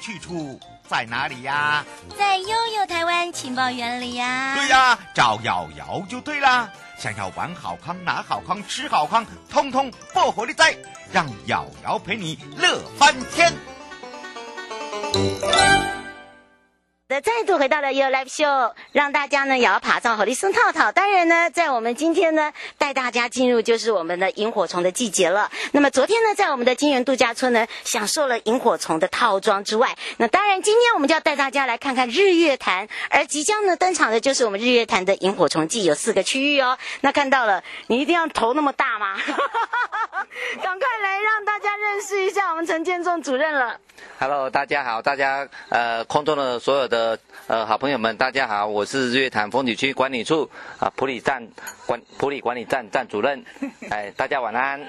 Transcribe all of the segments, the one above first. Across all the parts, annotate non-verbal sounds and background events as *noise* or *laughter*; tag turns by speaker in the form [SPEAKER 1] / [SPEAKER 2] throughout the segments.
[SPEAKER 1] 去处在哪里呀？
[SPEAKER 2] 在悠悠台湾情报园里呀。
[SPEAKER 1] 对呀，找瑶瑶就对啦。想要玩好康、拿好康、吃好康，通通不火力在，让瑶瑶陪你乐翻天。
[SPEAKER 3] 再度回到了 Your Life Show，让大家呢也要爬上火力松套套。当然呢，在我们今天呢带大家进入就是我们的萤火虫的季节了。那么昨天呢，在我们的金源度假村呢，享受了萤火虫的套装之外，那当然今天我们就要带大家来看看日月潭。而即将呢登场的就是我们日月潭的萤火虫季，有四个区域哦。那看到了，你一定要头那么大吗？*laughs* 赶快来让大家认识一下我们陈建仲主任了。
[SPEAKER 4] Hello，大家好，大家呃空中的所有的呃好朋友们，大家好，我是日月潭风景区管理处啊普里站管普里管理站站主任，*laughs* 哎，大家晚安。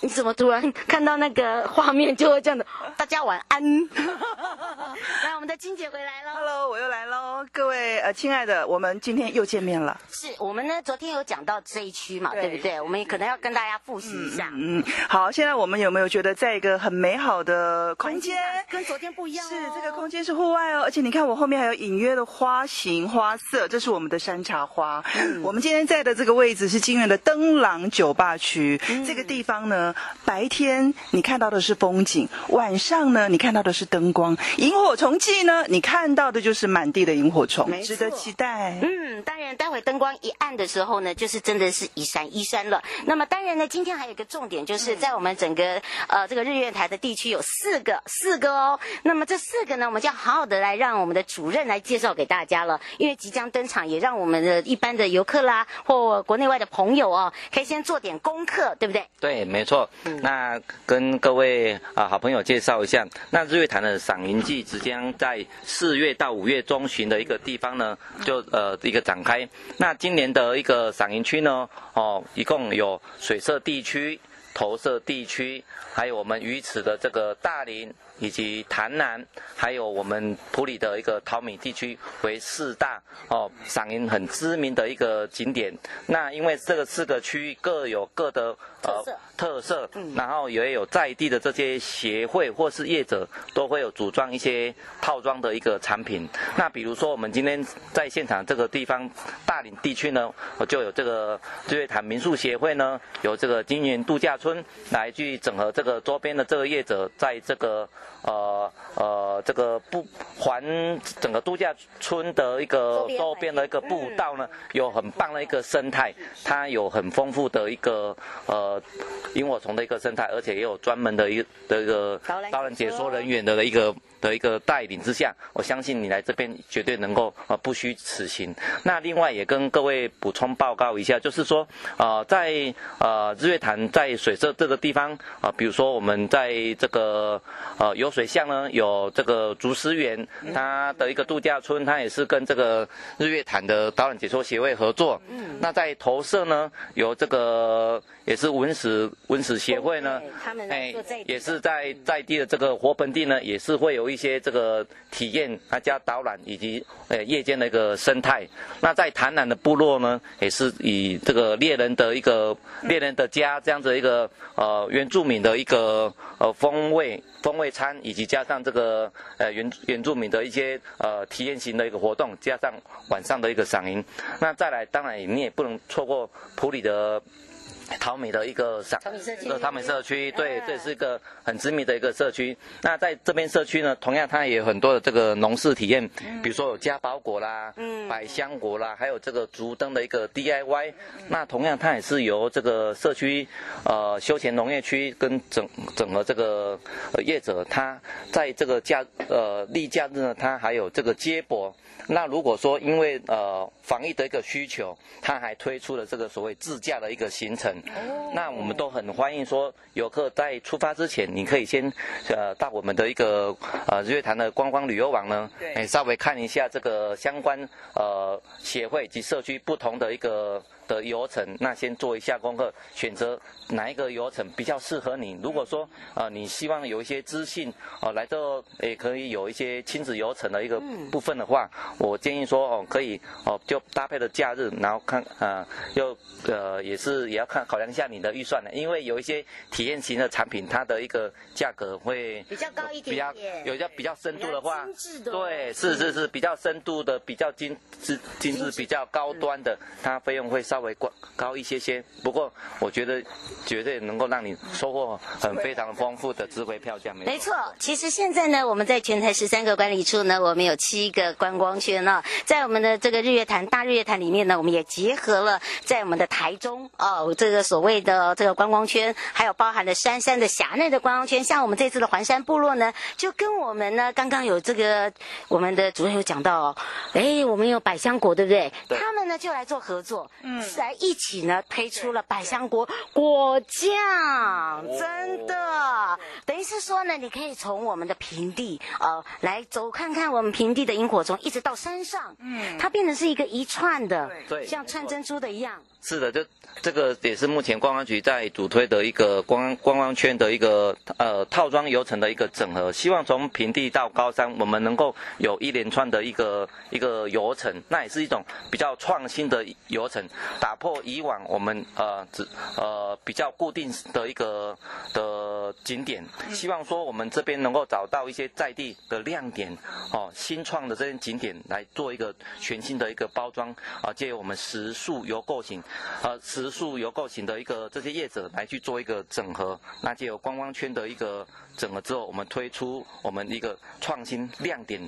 [SPEAKER 3] 你怎么突然看到那个画面就会这样的？*laughs* 大家晚安。*laughs* 来，我们的金姐回来了。
[SPEAKER 5] Hello，我又来喽，各位呃亲爱的，我们今天又见面了。
[SPEAKER 3] 是我们呢，昨天有讲到这一区嘛，对，对不对？我们也可能要跟大家复习一下。
[SPEAKER 5] 嗯，嗯，好，现在我们有没有觉得在一个很美好的空间？
[SPEAKER 3] 跟昨天不一样哦。
[SPEAKER 5] 是，这个空间是户外哦，而且你看我后面还有隐约的花型花色，这是我们的山茶花。嗯，我们今天在的这个位置是金源的灯廊酒吧区，嗯，这个地方呢。白天你看到的是风景，晚上呢你看到的是灯光。萤火虫季呢，你看到的就是满地的萤火虫，值得期待。
[SPEAKER 3] 嗯，当然，待会灯光一暗的时候呢，就是真的是一闪一闪了。那么当然呢，今天还有一个重点，就是在我们整个呃这个日月台的地区有四个四个哦。那么这四个呢，我们就要好好的来让我们的主任来介绍给大家了，因为即将登场，也让我们的一般的游客啦或国内外的朋友哦，可以先做点功课，对不对？
[SPEAKER 4] 对，没错。那跟各位啊好朋友介绍一下，那日月潭的赏萤季即将在四月到五月中旬的一个地方呢，就呃一个展开。那今年的一个赏萤区呢，哦，一共有水社地区、投射地区，还有我们鱼池的这个大林。以及潭南，还有我们普里的一个淘米地区为四大哦赏银很知名的一个景点。那因为这个四个区域各有各的呃特色，然后也有在地的这些协会或是业者都会有组装一些套装的一个产品。那比如说我们今天在现场这个地方大岭地区呢，我就有这个日月潭民宿协会呢，有这个金源度假村来去整合这个周边的这个业者在这个。呃呃，这个不环整个度假村的一个周边的一个步道呢，有很棒的一个生态，它有很丰富的一个呃萤火虫的一个生态，而且也有专门的一个的一个导览解说人员的一个。的一个带领之下，我相信你来这边绝对能够呃不虚此行。那另外也跟各位补充报告一下，就是说呃在呃日月潭在水社这个地方啊、呃，比如说我们在这个呃游水巷呢，有这个竹丝园，它的一个度假村，它也是跟这个日月潭的导览解说协会合作。嗯。那在投射呢，有这个也是文史文史协会呢，他们哎也是在在地的这个活盆地呢，也是会有。一些这个体验，啊加导览以及呃夜间的一个生态。那在潭南的部落呢，也是以这个猎人的一个猎人的家这样子一个呃原住民的一个呃风味风味餐，以及加上这个呃原原住民的一些呃体验型的一个活动，加上晚上的一个赏萤。那再来，当然你也不能错过普里的。桃美的一个商，呃桃美社区，对，
[SPEAKER 3] 嗯
[SPEAKER 4] 这是一个很知名的一个社区。那在这边社区呢，同样它也有很多的这个农事体验，比如说有加包果啦，
[SPEAKER 3] 嗯
[SPEAKER 4] 百香果啦，还有这个竹灯的一个 DIY。那同样它也是由这个社区呃休闲农业区跟整整个这个呃业者，他在这个假呃例假日呢，他还有这个接驳。那如果说因为呃防疫的一个需求，他还推出了这个所谓自驾的一个行程。那我们都很欢迎说游客在出发之前，你可以先呃到我们的一个呃日月潭的观光旅游网呢，
[SPEAKER 5] 对。
[SPEAKER 4] 哎稍微看一下这个相关呃协会及社区不同的一个的游程，那先做一下功课，选择哪一个游程比较适合你。如果说呃你希望有一些资讯哦、呃、来这也可以有一些亲子游程的一个部分的话，我建议说哦可以哦就搭配的假日，然后看啊、呃、又呃也是也要看考量一下你的预算的，因为有一些体验型的产品，它的一个价格会
[SPEAKER 3] 比较高一点
[SPEAKER 4] 比较
[SPEAKER 3] 点
[SPEAKER 4] 有一些比较深度的。
[SPEAKER 3] 话
[SPEAKER 4] 对，是是是比较深度的，比较精致精致比较高端的，它费用会稍微高高一些些。不过我觉得绝对能够让你收获很非常丰富的值回票价，
[SPEAKER 3] 没错。其实现在呢，我们在全台十三个管理处呢，我们有七个观光圈呢、哦，在我们的这个日月潭大日月潭里面呢，我们也结合了在我们的台中哦，这个所谓的这个观光圈，还有包含了山山的峡内的观光圈，像我们这次的环山部落呢，就跟我们呢刚刚有这个我们的主任有讲到哦，哎，我们有百香果，对不对？
[SPEAKER 4] 对
[SPEAKER 3] 他们呢就来做合作，嗯，来一起呢推出了百香果果酱，真的，等于是说呢，你可以从我们的平地呃来走看看我们平地的萤火虫，一直到山上，嗯，它变成是一个一串的，
[SPEAKER 4] 对。
[SPEAKER 3] 像串珍珠的一样。
[SPEAKER 4] 是的，就这个也是目前观光局在主推的一个观观光圈的一个呃套装游程的一个整合，希望从平地到高山，我们能够有一连串的一个一个游程，那也是一种比较创新的游程，打破以往我们呃只呃比较固定的一个的景点，希望说我们这边能够找到一些在地的亮点哦，新创的这些景点来做一个全新的一个包装啊，借由我们食宿游购型。呃，食宿游购型的一个这些业者来去做一个整合，那就有观光圈的一个整合之后，我们推出我们一个创新亮点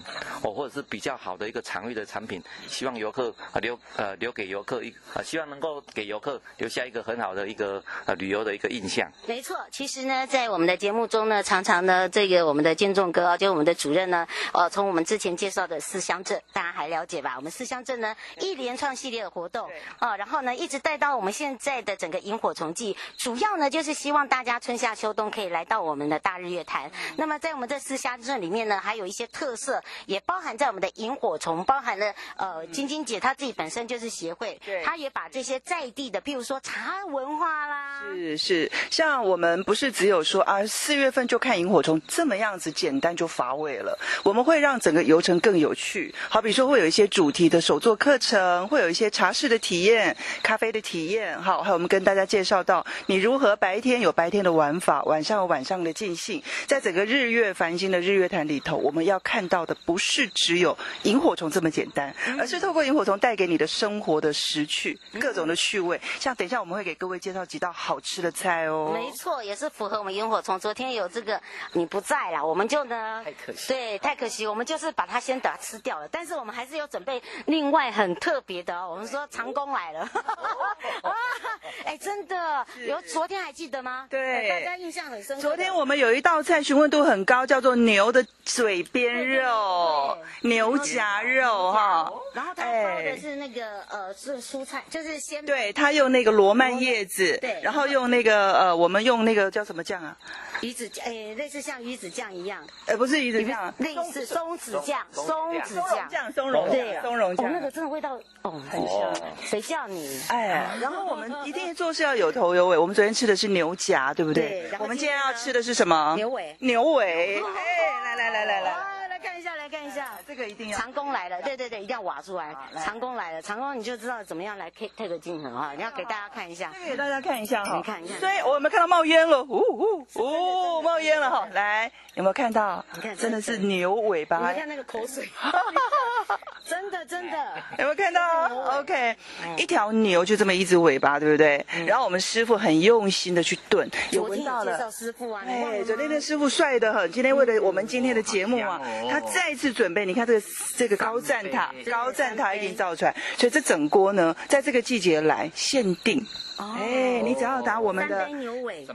[SPEAKER 4] 哦，或者是比较好的一个场域的产品，希望游客啊留呃留给游客一啊，希望能够给游客留下一个很好的一个呃旅游的一个印象。
[SPEAKER 3] 没错，其实呢，在我们的节目中呢，常常呢，这个我们的建仲哥啊，就我们的主任呢，呃，从我们之前介绍的四乡镇，大家还了解吧？我们四乡镇呢，一连串系列的活动，啊、呃，然后呢，一直带到我们现在的整个萤火虫季，主要呢，就是希望大家春夏秋冬可以来到我们的大日月潭。那么在我们这四乡镇里面呢，还有一些特色，也包含在我们的萤火虫，包含了呃，晶晶姐她自己本身就是协会，
[SPEAKER 5] 对。
[SPEAKER 3] 她也把这些在地的，譬如说茶文化啦，
[SPEAKER 5] 是是，像我们不是只有说啊，四月份就看萤火虫这么样子简单就乏味了，我们会让整个游程更有趣。好比说会有一些主题的手作课程，会有一些茶室的体验、咖啡的体验，好，还有我们跟大家介绍到你如何白天有白天的玩法，晚上有晚上的尽兴。在整个日月繁星的日月潭里头，我们要看到的不是只有萤火虫这么简单，而是透过萤火虫带给你的生活的时趣、各种的趣味。像等一下我们会给各位介绍几道好吃的菜哦。
[SPEAKER 3] 没错，也是符合我们萤火虫。昨天有这个你不在啦，我们就呢，
[SPEAKER 4] 太可惜
[SPEAKER 3] 对，太可惜，我们就是把它先把它吃掉了。但是我们还是有准备另外很特别的哦。我们说长工来了，*laughs* 啊，哎，真的有，昨天还记得吗？
[SPEAKER 5] 对
[SPEAKER 3] 大家印象很深刻。
[SPEAKER 5] 昨天我们有一道菜询问度很高，叫做牛的嘴边肉、牛夹肉哈。
[SPEAKER 3] 然后它包的是那个、呃是蔬菜，就是鲜
[SPEAKER 5] 对，他用那个罗曼叶子，
[SPEAKER 3] 对
[SPEAKER 5] 然后用那个呃，我们用那个叫什么酱啊？
[SPEAKER 3] 鱼子酱，诶，类似像鱼子酱一样，
[SPEAKER 5] 呃，不是鱼子酱，
[SPEAKER 3] 类似松子酱，松子
[SPEAKER 5] 松茸酱，松茸
[SPEAKER 3] 对
[SPEAKER 5] 酱，松茸酱，
[SPEAKER 3] 哦，那个真的味道哦很
[SPEAKER 4] 哦
[SPEAKER 3] 香，谁叫你？
[SPEAKER 5] 哎，然后我们一定做事要有头有尾。我们昨天吃的是牛夹，对不
[SPEAKER 3] 对？对
[SPEAKER 5] 我们今天要吃的是什么？
[SPEAKER 3] 牛尾
[SPEAKER 5] 牛尾。哎，来来来
[SPEAKER 3] 来来。看一下，这个一
[SPEAKER 5] 定要。
[SPEAKER 3] 长工来了，对对对，一定要挖出来。
[SPEAKER 5] 来
[SPEAKER 3] 长工来了，长工你就知道怎么样来 take take 镜头哈！你要给大家看一下，
[SPEAKER 5] 这个给大家看一下哈，
[SPEAKER 3] 你看一下。
[SPEAKER 5] 所以我有没有看到冒烟了？呜呜呜，冒烟了哈！来，有没有看到？
[SPEAKER 3] 你看，
[SPEAKER 5] 真的是牛尾巴。
[SPEAKER 3] 你看那个口水，*laughs* 真的真的。
[SPEAKER 5] 有没有看到？OK，一条牛就这么一只尾巴，对不对？然后我们师傅很用心的去炖，有闻到了。
[SPEAKER 3] 介绍师傅啊，
[SPEAKER 5] 哎，昨天的师傅帅的很。今天为了我们今天的节目啊，他再次准备。你看这个这个高站塔，高站塔已经造出来，所以这整锅呢，在这个季节来限定。哎，你只要打我们的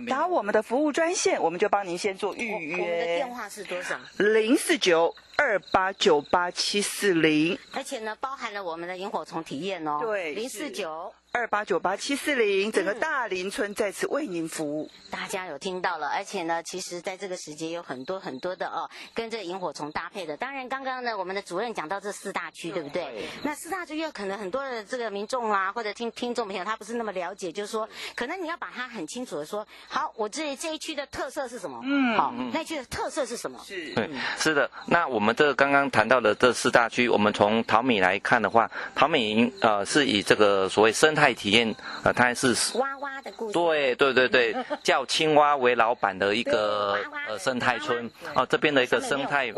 [SPEAKER 5] 打我们的服务专线，我们就帮您先做预约。
[SPEAKER 3] 我们的电话是多少？
[SPEAKER 5] 零四九二八九八七四零。
[SPEAKER 3] 而且呢，包含了我们的萤火虫体验哦。
[SPEAKER 5] 对，
[SPEAKER 3] 零四九。
[SPEAKER 5] 二八九八七四零，整个大林村在此为您服务。
[SPEAKER 3] 大家有听到了，而且呢，其实在这个时节有很多很多的哦，跟这个萤火虫搭配的。当然，刚刚呢，我们的主任讲到这四大区，对不对？对。那四大区又可能很多的这个民众啊，或者听听众朋友，他不是那么了解，就是说，可能你要把它很清楚的说，好，我这这一区的特色是什么？嗯。好，那一区的特色是什么？
[SPEAKER 4] 是。对，是的。那我们这刚刚谈到的这四大区，我们从淘米来看的话，淘米呃是以这个所谓生态。体验呃，它还是
[SPEAKER 3] 蛙蛙的故事。
[SPEAKER 4] 对对对对，*laughs* 叫青蛙为老板的一个呃生态村哦，这边的一个生态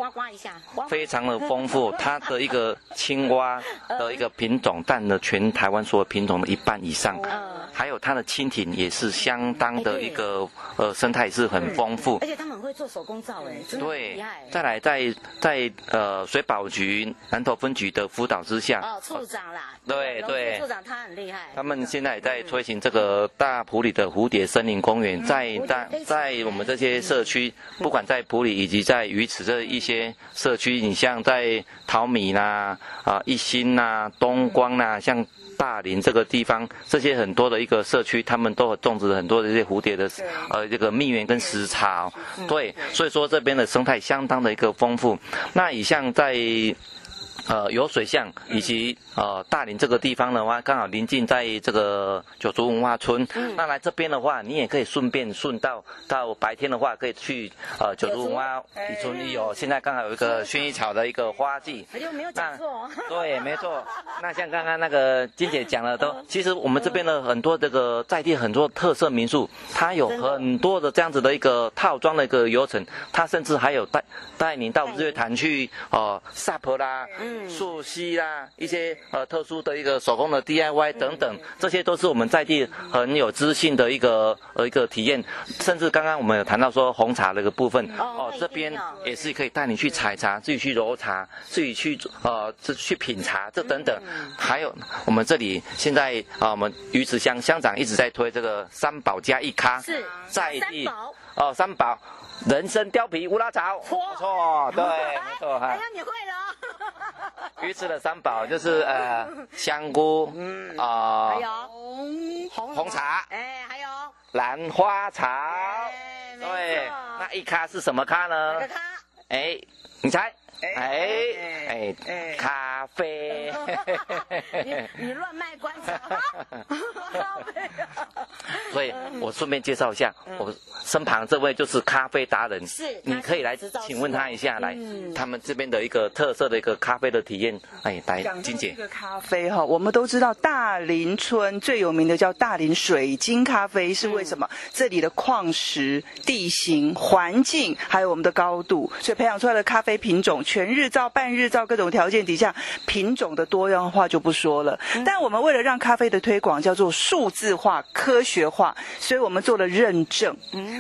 [SPEAKER 4] 非常的丰富，它的一个青蛙的一个品种 *laughs* 占了全台湾所有品种的一半以上，还有它的蜻蜓也是相当的一个呃生态是很丰富，
[SPEAKER 3] 而且他们会做手工皂哎，真的
[SPEAKER 4] 对，再来在在呃水保局南投分局的辅导之下，
[SPEAKER 3] 哦处长啦，
[SPEAKER 4] 对对，
[SPEAKER 3] 处长他很厉害。
[SPEAKER 4] 他们现在也在推行这个大埔里的蝴蝶森林公园，在在在我们这些社区，不管在埔里以及在鱼池这一些社区，你像在淘米啦、啊一心呐、东光呐，像大林这个地方，这些很多的一个社区，他们都有种植了很多的这些蝴蝶的呃这个蜜源跟食草，对，所以说这边的生态相当的一个丰富。那以像在。呃，有水巷以及呃大林这个地方的话，刚好临近在这个九族文化村。嗯。那来这边的话，你也可以顺便顺道，到白天的话可以去呃九族文化村有现在刚好有一个薰衣草的一个花季。
[SPEAKER 3] 哎呦，没有讲错。
[SPEAKER 4] 对，没错。那像刚刚那个金姐讲的都，其实我们这边的很多这个在地很多特色民宿，它有很多的这样子的一个套装的一个游程，它甚至还有带带您到日月潭去呃 SUP 啦。嗯。溯溪啦，一些呃特殊的一个手工的 DIY 等等，这些都是我们在地很有知性的一个呃一个体验。甚至刚刚我们有谈到说红茶的一个部分哦，这边也是可以带你去采茶，自己去揉茶，自己去呃去品茶，这等等。还有我们这里现在啊，我们鱼池乡乡长一直在推这个三宝加一咖，
[SPEAKER 3] 是。
[SPEAKER 4] 在地哦三宝，人参、貂皮、乌拉草，不错，对，没错哈。
[SPEAKER 3] 哎呀，你会了。
[SPEAKER 4] 鱼翅的三宝就是呃 *laughs* 香菇，嗯。啊，还有？红红茶，哎，还有？兰花草，对，那一咖是什么咖呢？咖？哎，你猜？哎哎咖啡，*laughs*
[SPEAKER 3] 你你乱卖关子，*laughs* 咖啡。
[SPEAKER 4] 所以我顺便介绍一下，我身旁这位就是咖啡达人，
[SPEAKER 3] 是，
[SPEAKER 4] 你可以来请问他一下，来，他们这边的一个特色的一个咖啡的体验，哎，来，金姐。
[SPEAKER 5] 这个咖啡哈，我们都知道大林村最有名的叫大林水晶咖啡，是为什么？这里的矿石、地形、环境，还有我们的高度，所以培养出来的咖啡品种。全日照、半日照各种条件底下，品种的多样化就不说了。但我们为了让咖啡的推广叫做数字化、科学化，所以我们做了认证。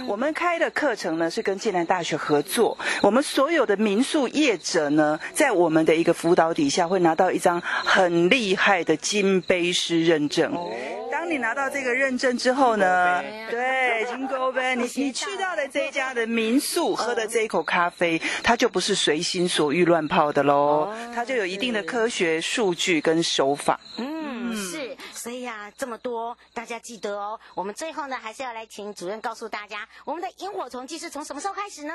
[SPEAKER 5] 我们开的课程呢是跟暨南大学合作，我们所有的民宿业者呢，在我们的一个辅导底下，会拿到一张很厉害的金杯师认证。当你拿到这个认证之后呢，对，金钩杯，*laughs* 你你去到的这一家的民宿喝的这一口咖啡，它就不是随心所欲乱泡的喽，它就有一定的科学数据跟手法。
[SPEAKER 3] 嗯。那这么多，大家记得哦。我们最后呢，还是要来请主任告诉大家，我们的萤火虫季是从什么时候开始呢？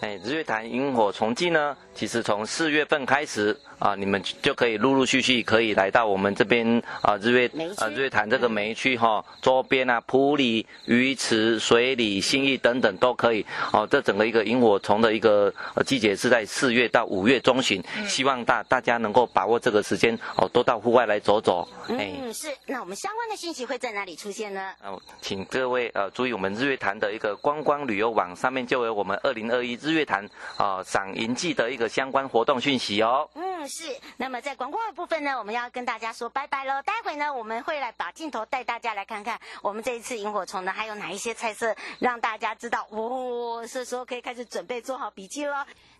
[SPEAKER 4] 哎，日月潭萤火虫季呢，其实从四月份开始啊，你们就可以陆陆续续可以来到我们这边啊，日月啊日月潭这个梅区哈，周边啊，埔里、鱼池、水里、新义等等都可以哦。这整个一个萤火虫的一个季节是在四月到五月中旬，希望大大家能够把握这个时间哦，多到户外来走走。
[SPEAKER 3] 嗯，是。那我们相关的信息会在哪里出现呢？
[SPEAKER 4] 哦，请各位呃注意，我们日月潭的一个观光旅游网上面就有我们二零二一。日月潭啊，赏银季的一个相关活动讯息哦。
[SPEAKER 3] 嗯，是。那么在广告的部分呢，我们要跟大家说拜拜喽。待会呢，我们会来把镜头带大家来看看我们这一次萤火虫呢，还有哪一些菜色，让大家知道。哦，是时候可以开始准备做好笔记喽。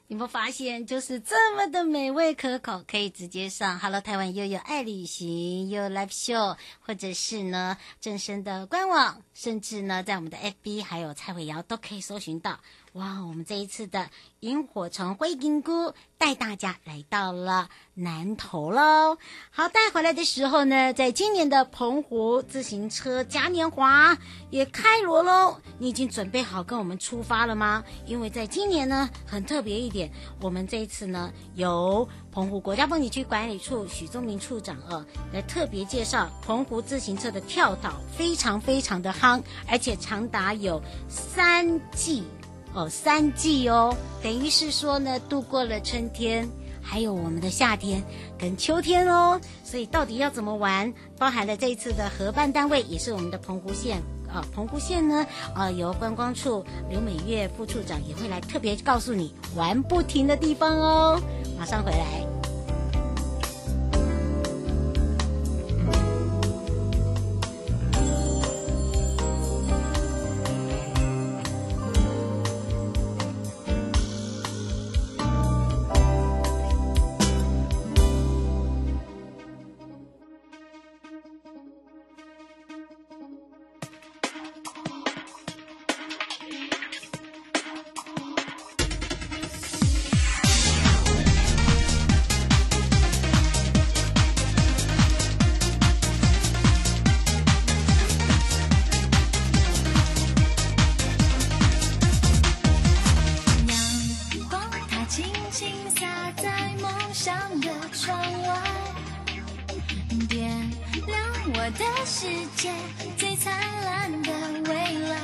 [SPEAKER 2] 你们发现就是这么的美味可口，可以直接上 Hello 台湾又有爱旅行有 Live Show，或者是呢正生的官网，甚至呢在我们的 FB 还有蔡伟瑶都可以搜寻到。哇，我们这一次的萤火虫灰金菇带大家来到了南投喽。好，带回来的时候呢，在今年的澎湖自行车嘉年华也开锣喽。你已经准备好跟我们出发了吗？因为在今年呢，很特别一点，我们这一次呢，由澎湖国家风景区管理处许宗明处长呃来特别介绍澎湖自行车的跳岛，非常非常的夯，而且长达有三季。哦，三季哦，等于是说呢，度过了春天，还有我们的夏天跟秋天哦。所以到底要怎么玩？包含了这一次的合办单位也是我们的澎湖县啊、澎湖县呢，呃，由观光处刘美月副处长也会来特别告诉你玩不停的地方哦。马上回来。在梦想的窗外点亮我的世界最灿烂的未来。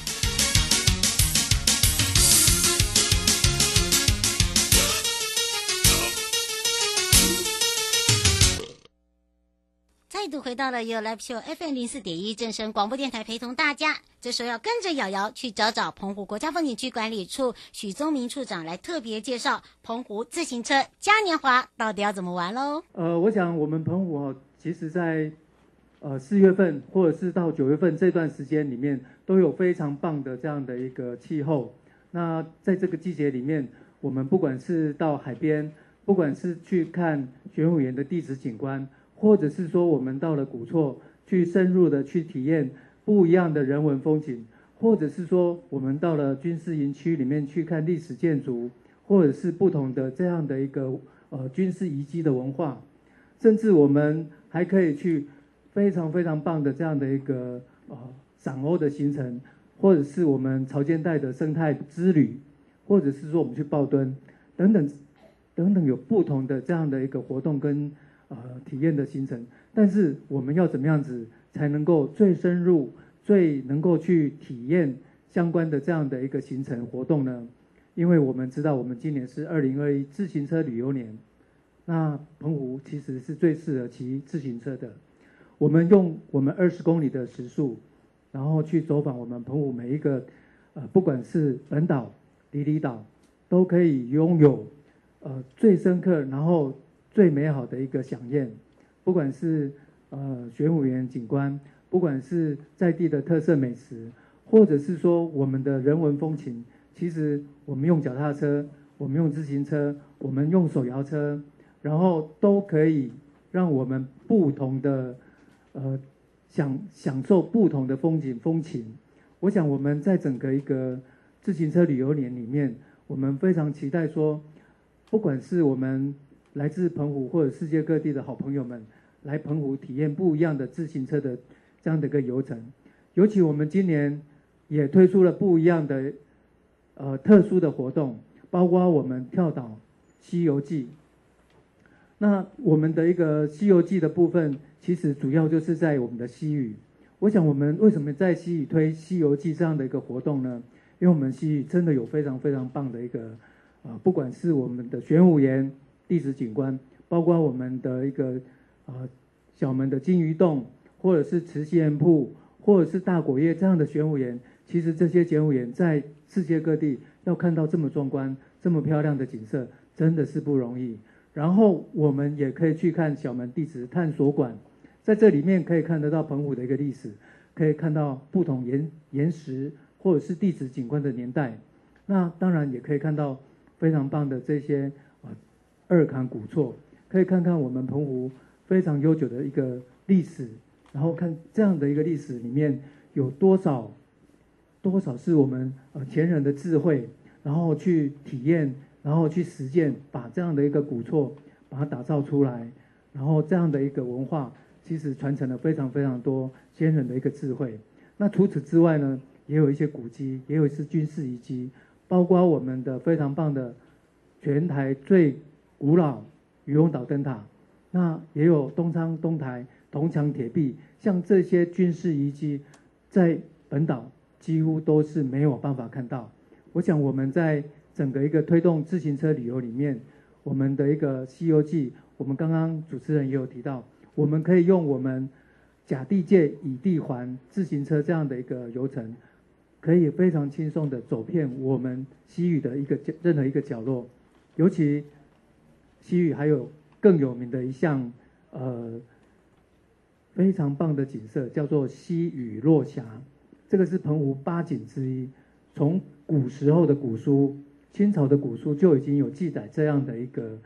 [SPEAKER 2] 回到了 You Live Show FM 零四点一正声广播电台，陪同大家。这时候要跟着瑶瑶去找找澎湖国家风景区管理处许宗明处长来特别介绍澎湖自行车嘉年华到底要怎么玩喽？
[SPEAKER 6] 呃，我想我们澎湖哦，其实在呃四月份或者是到九月份这段时间里面，都有非常棒的这样的一个气候。那在这个季节里面，我们不管是到海边，不管是去看玄武岩的地质景观。或者是说，我们到了古厝去深入的去体验不一样的人文风景，或者是说，我们到了军事营区里面去看历史建筑，或者是不同的这样的一个呃军事遗迹的文化，甚至我们还可以去非常非常棒的这样的一个呃赏鸥的行程，或者是我们潮间带的生态之旅，或者是说我们去报墩等等等等，有不同的这样的一个活动跟。呃，体验的行程，但是我们要怎么样子才能够最深入、最能够去体验相关的这样的一个行程活动呢？因为我们知道，我们今年是二零二一自行车旅游年，那澎湖其实是最适合骑自行车的。我们用我们二十公里的时速，然后去走访我们澎湖每一个，呃，不管是本岛、离离岛，都可以拥有呃最深刻，然后最美好的一个饗宴。不管是呃玄武岩景观，不管是在地的特色美食，或者是说我们的人文风情，其实我们用脚踏车，我们用自行车，我们用手摇车，然后都可以让我们不同的呃享享受不同的风景风情。我想我们在整个一个自行车旅游年里面，我们非常期待说，不管是我们来自澎湖或者世界各地的好朋友们来澎湖体验不一样的自行车的这样的一个游程，尤其我们今年。也推出了不一样的，呃，特殊的活动，包括我们跳岛西游记。那我们的一个西游记的部分，其实主要就是在我们的西屿。我想，我们为什么在西屿推西游记这样的一个活动呢？因为我们西屿真的有非常非常棒的一个，啊，不管是我们的玄武岩地质景观，包括我们的一个，呃，小门的金鱼洞，或者是慈溪岩瀑，或者是大果叶这样的玄武岩。其实这些玄武岩在世界各地要看到这么壮观、这么漂亮的景色，真的是不容易。然后我们也可以去看小门地质探索馆，在这里面可以看得到澎湖的一个历史，可以看到不同岩岩石或者是地质景观的年代。那当然也可以看到非常棒的这些二崁古厝，可以看看我们澎湖非常悠久的一个历史，然后看这样的一个历史里面有多少。多少是我们呃前人的智慧，然后去体验，然后去实践，把这样的一个古厝把它打造出来，然后这样的一个文化，其实传承了非常非常多先人的一个智慧。那除此之外呢，也有一些古迹，也有一些军事遗迹，包括我们的非常棒的全台最古老渔翁岛灯塔，那也有东昌东台铜墙铁壁，像这些军事遗迹，在本岛。几乎都是没有办法看到。我想我们在整个一个推动自行车旅游里面，我们的一个《西游记》，我们刚刚主持人也有提到，我们可以用我们甲地界乙地环自行车这样的一个游程，可以非常轻松的走遍我们西域的一个任何一个角落。尤其西域还有更有名的一项呃非常棒的景色，叫做西雨落霞。这个是澎湖八景之一，从古时候的古书，清朝的古书就已经有记载这样的一个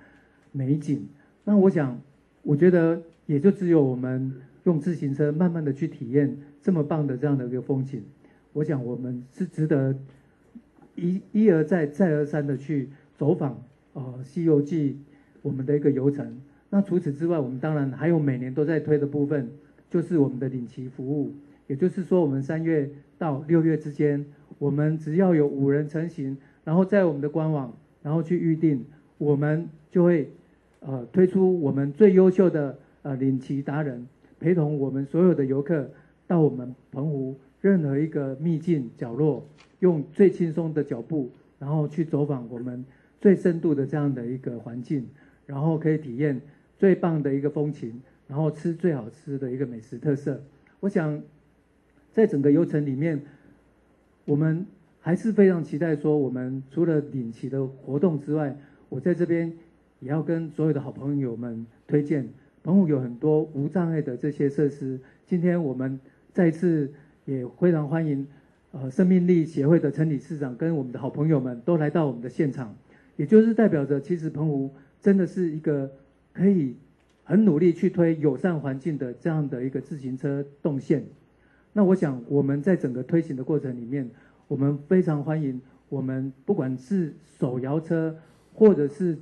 [SPEAKER 6] 美景。那我想，我觉得也就只有我们用自行车慢慢的去体验这么棒的这样的一个风景。我想我们是值得一一而再再而三的去走访呃《西游记》我们的一个游程。那除此之外，我们当然还有每年都在推的部分，就是我们的领骑服务。也就是说，我们三月到六月之间，我们只要有五人成行，然后在我们的官网，然后去预定，我们就会呃推出我们最优秀的呃领骑达人，陪同我们所有的游客到我们澎湖任何一个秘境角落，用最轻松的脚步，然后去走访我们最深度的这样的一个环境，然后可以体验最棒的一个风情，然后吃最好吃的一个美食特色。我想。在整个游程里面，我们还是非常期待说，我们除了领旗的活动之外，我在这边也要跟所有的好朋友们推荐，澎湖有很多无障碍的这些设施。今天我们再次也非常欢迎，呃，生命力协会的陈理事长跟我们的好朋友们都来到我们的现场，也就是代表着，其实澎湖真的是一个可以很努力去推友善环境的这样的一个自行车动线。那我想，我们在整个推行的过程里面，我们非常欢迎我们不管是手摇车，或者是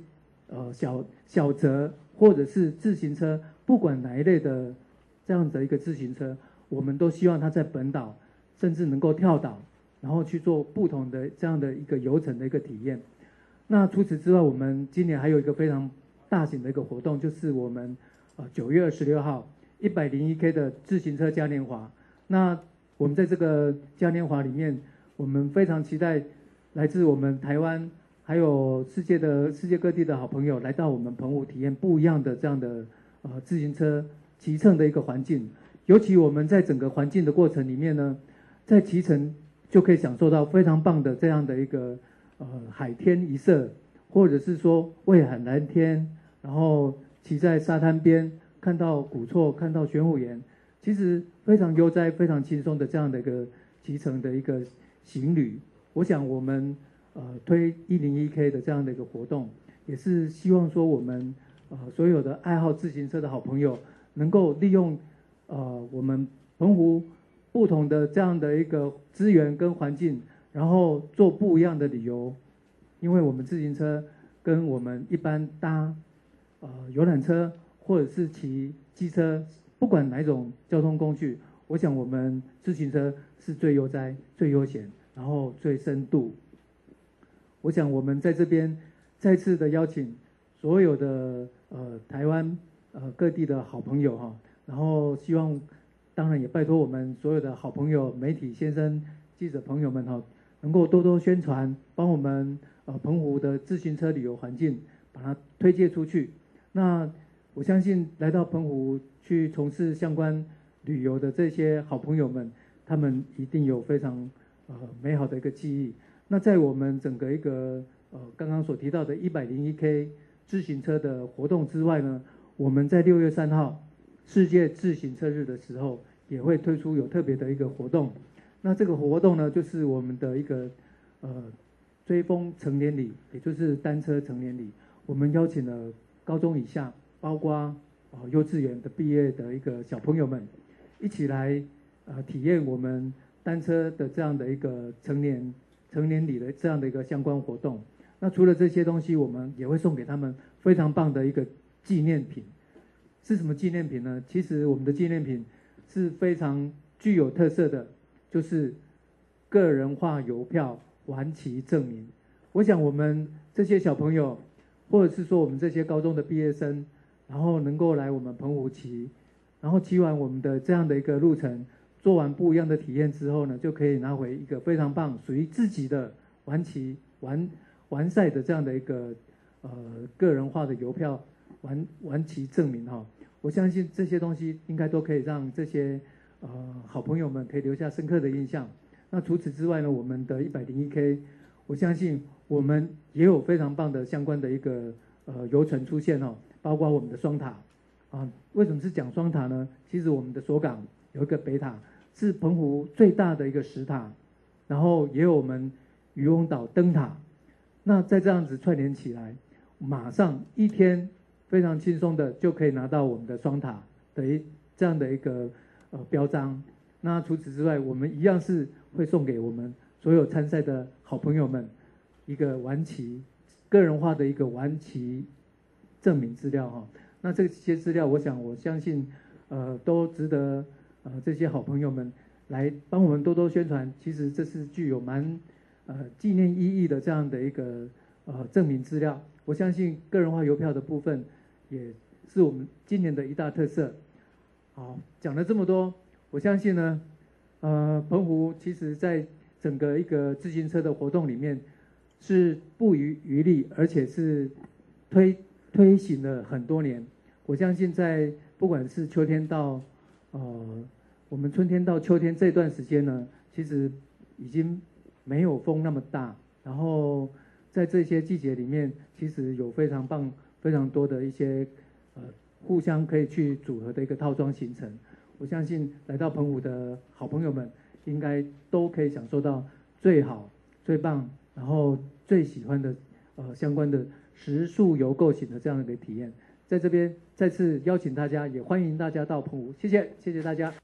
[SPEAKER 6] 呃小小折，或者是自行车，不管哪一类的这样的一个自行车，我们都希望它在本岛，甚至能够跳岛，然后去做不同的这样的一个游程的一个体验。那除此之外，我们今年还有一个非常大型的一个活动，就是我们呃九月二十六号一百零一 K 的自行车嘉年华。那我们在这个嘉年华里面，我们非常期待来自我们台湾还有世界的世界各地的好朋友来到我们澎湖体验不一样的这样的呃自行车骑乘的一个环境。尤其我们在整个环境的过程里面呢，在骑乘就可以享受到非常棒的这样的一个呃海天一色，或者是说蔚海蓝天，然后骑在沙滩边看到古厝，看到玄武岩，其实非常悠哉、非常轻松的这样的一个骑乘的一个行旅。我想我们呃推一零一 K 的这样的一个活动，也是希望说我们呃所有的爱好自行车的好朋友，能够利用呃我们澎湖不同的这样的一个资源跟环境，然后做不一样的旅游。因为我们自行车跟我们一般搭呃游览车或者是骑机车，不管哪种交通工具，我想我们自行车是最悠哉、最悠闲。然后最深度，我想我们在这边再次的邀请所有的呃台湾呃各地的好朋友哈，然后希望当然也拜托我们所有的好朋友、媒体先生、记者朋友们哈，能够多多宣传，帮我们呃澎湖的自行车旅游环境把它推介出去。那我相信来到澎湖去从事相关旅游的这些好朋友们，他们一定有非常。呃，美好的一个记忆。那在我们整个一个呃刚刚所提到的一百零一 K 自行车的活动之外呢，我们在六月三号世界自行车日的时候，也会推出有特别的一个活动。那这个活动呢，就是我们的一个呃追风成年礼，也就是单车成年礼。我们邀请了高中以下，包括、呃、幼稚园的毕业的一个小朋友们，一起来呃体验我们。单车的这样的一个成年成年礼的这样的一个相关活动，那除了这些东西，我们也会送给他们非常棒的一个纪念品。是什么纪念品呢？其实我们的纪念品是非常具有特色的，就是个人化邮票完骑证明。我想我们这些小朋友，或者是说我们这些高中的毕业生，然后能够来我们澎湖骑，然后骑完我们的这样的一个路程。做完不一样的体验之后呢，就可以拿回一个非常棒、属于自己的完骑完完赛的这样的一个呃个人化的邮票完完骑证明哈。我相信这些东西应该都可以让这些呃好朋友们可以留下深刻的印象。那除此之外呢，我们的一百零一 K，我相信我们也有非常棒的相关的一个呃游程出现哦，包括我们的双塔啊。为什么是讲双塔呢？其实我们的锁港有一个北塔。是澎湖最大的一个石塔，然后也有我们渔翁岛灯塔。那再这样子串联起来，马上一天非常轻松的就可以拿到我们的双塔的一这样的一个呃标章。那除此之外，我们一样是会送给我们所有参赛的好朋友们一个完骑个人化的一个完骑证明资料哈。那这些资料，我想我相信呃都值得。呃，这些好朋友们来帮我们多多宣传，其实这是具有蛮呃纪念意义的这样的一个呃证明资料。我相信个人化邮票的部分也是我们今年的一大特色。好，讲了这么多，我相信呢，呃，澎湖其实在整个一个自行车的活动里面是不遗余力，而且是推推行了很多年。我相信在不管是秋天到呃。我们春天到秋天这段时间呢，其实已经没有风那么大，然后在这些季节里面，其实有非常棒、非常多的一些呃互相可以去组合的一个套装行程。我相信来到澎湖的好朋友们，应该都可以享受到最好、最棒，然后最喜欢的呃相关的食宿游购型的这样的一个体验。在这边再次邀请大家，也欢迎大家到澎湖。谢谢，谢谢大家。